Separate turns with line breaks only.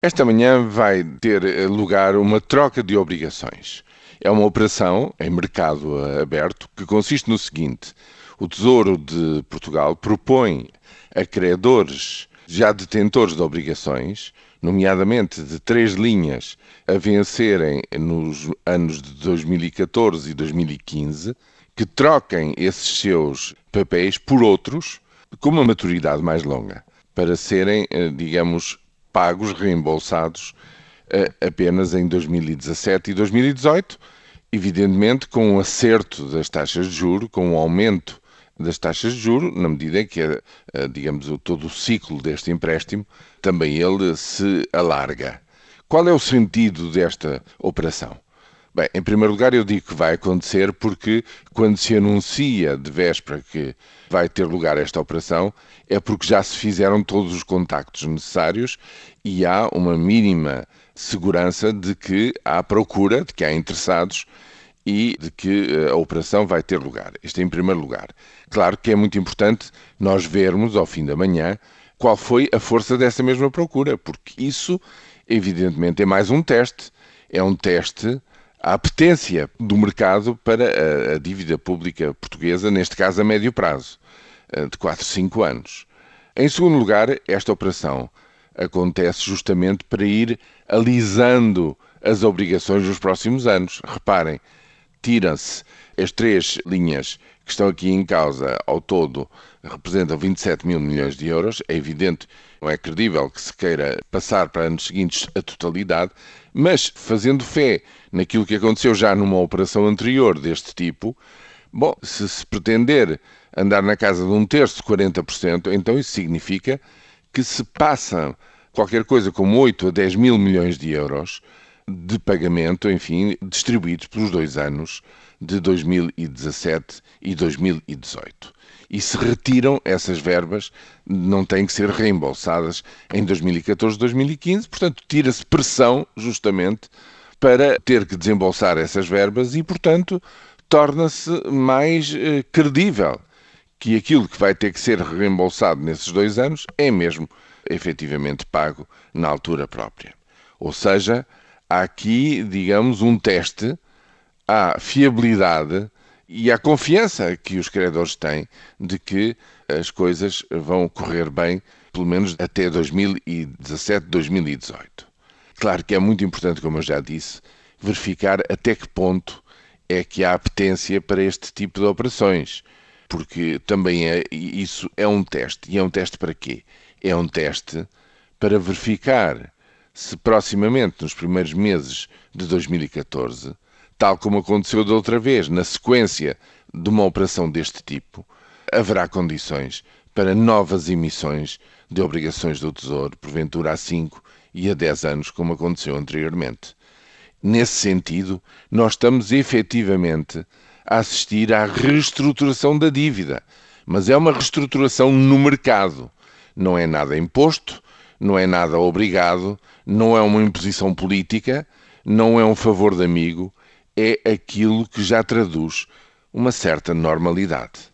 Esta manhã vai ter lugar uma troca de obrigações. É uma operação em mercado aberto que consiste no seguinte: o Tesouro de Portugal propõe a credores já detentores de obrigações, nomeadamente de três linhas, a vencerem nos anos de 2014 e 2015, que troquem esses seus papéis por outros com uma maturidade mais longa, para serem, eh, digamos, pagos, reembolsados uh, apenas em 2017 e 2018, evidentemente com um acerto das taxas de juro, com um aumento das taxas de juro, na medida em que, uh, digamos, todo o ciclo deste empréstimo também ele se alarga. Qual é o sentido desta operação? Bem, em primeiro lugar, eu digo que vai acontecer porque, quando se anuncia de véspera que vai ter lugar esta operação, é porque já se fizeram todos os contactos necessários e há uma mínima segurança de que há procura, de que há interessados e de que eh, a operação vai ter lugar. Isto em primeiro lugar. Claro que é muito importante nós vermos, ao fim da manhã, qual foi a força dessa mesma procura, porque isso, evidentemente, é mais um teste. É um teste a apetência do mercado para a, a, dívida pública portuguesa, neste caso a médio prazo, eh, de 4, 5 anos. Em segundo lugar, esta operação acontece justamente para ir alisando as obrigações dos próximos anos. Reparem, tiram-se as três linhas que estão aqui em causa, ao todo, representam 27 mil milhões de euros. É evidente, não é credível que se queira passar para anos seguintes a totalidade, mas fazendo fé naquilo que aconteceu já numa operação anterior deste tipo, bom, se se pretender andar na casa de um terço, 40%, então isso significa que se passa qualquer coisa como 8 a 10 mil milhões de euros de pagamento, enfim, distribuídos pelos dois anos de 2017 e 2018. E se retiram essas verbas, não têm que ser reembolsadas em 2014 e 2015, portanto, tira-se pressão, justamente, para ter que desembolsar essas verbas e, portanto, torna-se mais eh, credível que aquilo que vai ter que ser reembolsado nesses dois anos é mesmo efetivamente pago na altura própria. Ou seja, há aqui, digamos, um teste à fiabilidade e à confiança que os credores têm de que as coisas vão correr bem, pelo menos até 2017, 2018. Claro que é muito importante, como eu já disse, verificar até que ponto é que há apetência para este tipo de operações, porque também é, isso é um teste. E é um teste para quê? É um teste para verificar se proximamente, nos primeiros meses de 2014, tal como aconteceu da outra vez, na sequência de uma operação deste tipo, haverá condições para novas emissões de obrigações do Tesouro, porventura a 5 e a 10 anos, como aconteceu anteriormente. Nesse sentido, nós estamos efetivamente a assistir à reestruturação da dívida, mas é uma reestruturação no mercado. Não é nada imposto, não é nada obrigado, não é uma imposição política, não é um favor de amigo, é aquilo que já traduz uma certa normalidade.